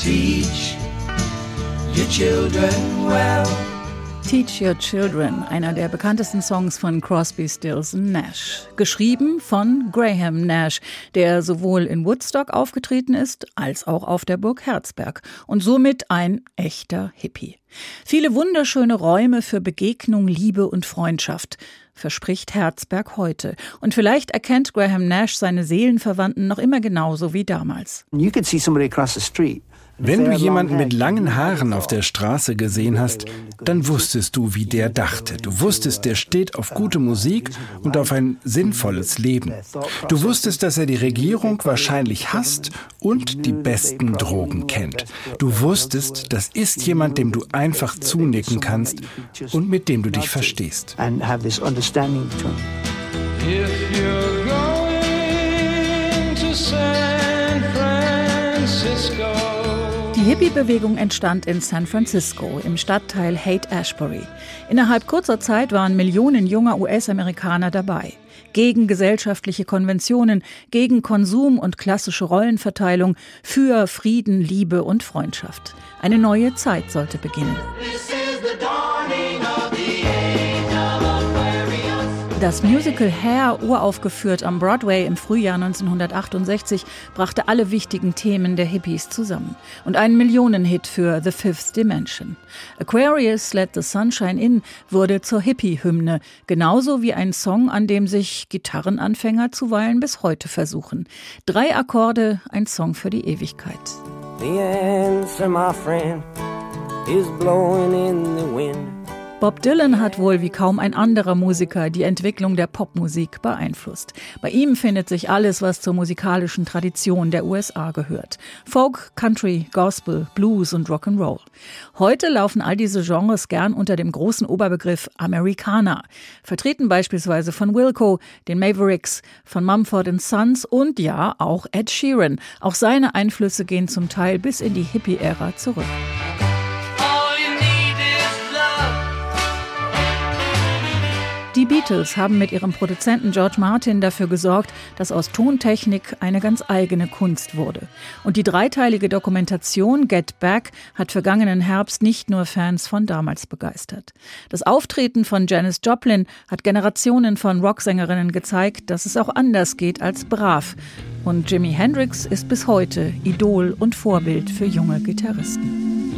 Teach your children well. Teach Your Children, einer der bekanntesten Songs von Crosby, Stills Nash. Geschrieben von Graham Nash, der sowohl in Woodstock aufgetreten ist, als auch auf der Burg Herzberg und somit ein echter Hippie. Viele wunderschöne Räume für Begegnung, Liebe und Freundschaft verspricht Herzberg heute. Und vielleicht erkennt Graham Nash seine Seelenverwandten noch immer genauso wie damals. You could see somebody across the street wenn du jemanden mit langen Haaren auf der Straße gesehen hast, dann wusstest du, wie der dachte. Du wusstest, der steht auf gute Musik und auf ein sinnvolles Leben. Du wusstest, dass er die Regierung wahrscheinlich hasst und die besten Drogen kennt. Du wusstest, das ist jemand, dem du einfach zunicken kannst und mit dem du dich verstehst. If you're Die Hippie-Bewegung entstand in San Francisco im Stadtteil Haight-Ashbury. Innerhalb kurzer Zeit waren Millionen junger US-Amerikaner dabei. Gegen gesellschaftliche Konventionen, gegen Konsum und klassische Rollenverteilung, für Frieden, Liebe und Freundschaft. Eine neue Zeit sollte beginnen. Das Musical Hair, uraufgeführt am Broadway im Frühjahr 1968, brachte alle wichtigen Themen der Hippies zusammen. Und einen Millionenhit für The Fifth Dimension. Aquarius Let the Sunshine In wurde zur Hippie-Hymne, genauso wie ein Song, an dem sich Gitarrenanfänger zuweilen bis heute versuchen. Drei Akkorde, ein Song für die Ewigkeit. The answer, my friend, is blowing in the wind. Bob Dylan hat wohl wie kaum ein anderer Musiker die Entwicklung der Popmusik beeinflusst. Bei ihm findet sich alles, was zur musikalischen Tradition der USA gehört. Folk, Country, Gospel, Blues und Rock'n'Roll. Heute laufen all diese Genres gern unter dem großen Oberbegriff Americana. Vertreten beispielsweise von Wilco, den Mavericks, von Mumford Sons und ja, auch Ed Sheeran. Auch seine Einflüsse gehen zum Teil bis in die Hippie-Ära zurück. Beatles haben mit ihrem Produzenten George Martin dafür gesorgt, dass aus Tontechnik eine ganz eigene Kunst wurde. Und die dreiteilige Dokumentation Get Back hat vergangenen Herbst nicht nur Fans von damals begeistert. Das Auftreten von Janis Joplin hat Generationen von Rocksängerinnen gezeigt, dass es auch anders geht als brav. Und Jimi Hendrix ist bis heute Idol und Vorbild für junge Gitarristen.